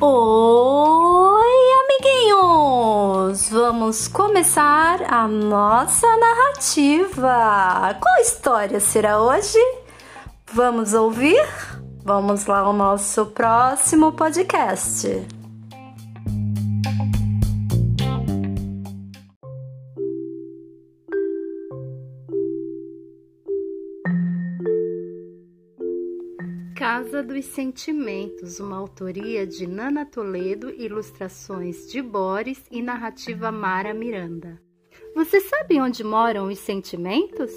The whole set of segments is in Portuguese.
Oi, amiguinhos! Vamos começar a nossa narrativa. Qual história será hoje? Vamos ouvir? Vamos lá ao nosso próximo podcast. Casa dos Sentimentos, uma autoria de Nana Toledo, ilustrações de Boris e narrativa Mara Miranda. Você sabe onde moram os sentimentos?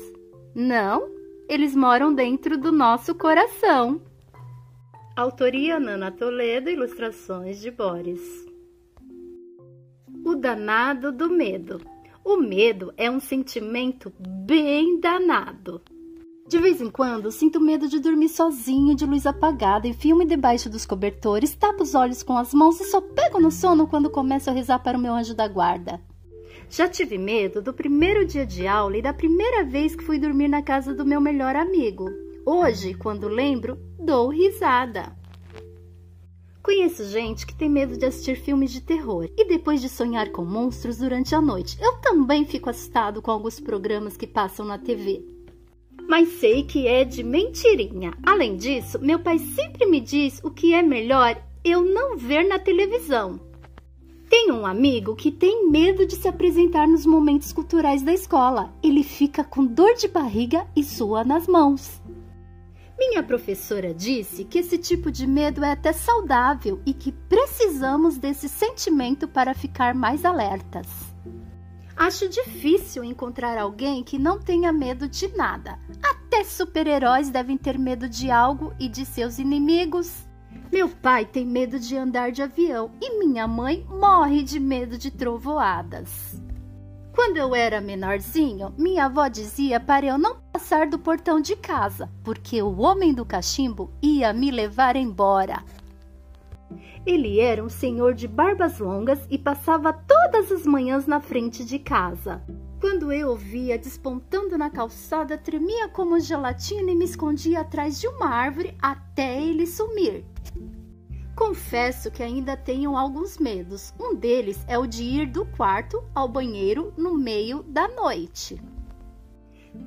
Não, eles moram dentro do nosso coração. Autoria Nana Toledo, ilustrações de Boris. O danado do medo. O medo é um sentimento bem danado. De vez em quando, sinto medo de dormir sozinho, de luz apagada, enfio-me debaixo dos cobertores, tapo os olhos com as mãos e só pego no sono quando começo a rezar para o meu anjo da guarda. Já tive medo do primeiro dia de aula e da primeira vez que fui dormir na casa do meu melhor amigo. Hoje, quando lembro, dou risada. Conheço gente que tem medo de assistir filmes de terror e depois de sonhar com monstros durante a noite. Eu também fico assustado com alguns programas que passam na TV mas sei que é de mentirinha. Além disso, meu pai sempre me diz o que é melhor eu não ver na televisão. Tenho um amigo que tem medo de se apresentar nos momentos culturais da escola. Ele fica com dor de barriga e sua nas mãos. Minha professora disse que esse tipo de medo é até saudável e que precisamos desse sentimento para ficar mais alertas. Acho difícil encontrar alguém que não tenha medo de nada. Até super-heróis devem ter medo de algo e de seus inimigos. Meu pai tem medo de andar de avião e minha mãe morre de medo de trovoadas. Quando eu era menorzinho, minha avó dizia para eu não passar do portão de casa, porque o homem do cachimbo ia me levar embora. Ele era um senhor de barbas longas e passava todas as manhãs na frente de casa. Quando eu o via despontando na calçada, tremia como gelatina e me escondia atrás de uma árvore até ele sumir. Confesso que ainda tenho alguns medos. Um deles é o de ir do quarto ao banheiro no meio da noite.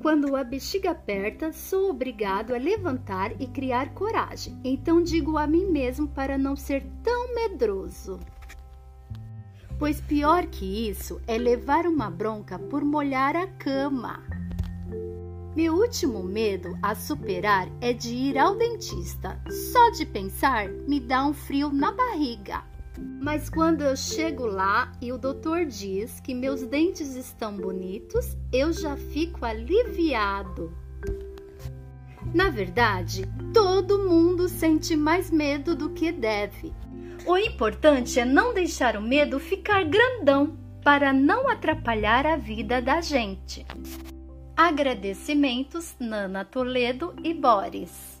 Quando a bexiga aperta, sou obrigado a levantar e criar coragem. Então digo a mim mesmo para não ser tão medroso. Pois pior que isso é levar uma bronca por molhar a cama. Meu último medo a superar é de ir ao dentista. Só de pensar me dá um frio na barriga. Mas quando eu chego lá e o doutor diz que meus dentes estão bonitos, eu já fico aliviado. Na verdade, todo mundo sente mais medo do que deve. O importante é não deixar o medo ficar grandão para não atrapalhar a vida da gente. Agradecimentos Nana Toledo e Boris.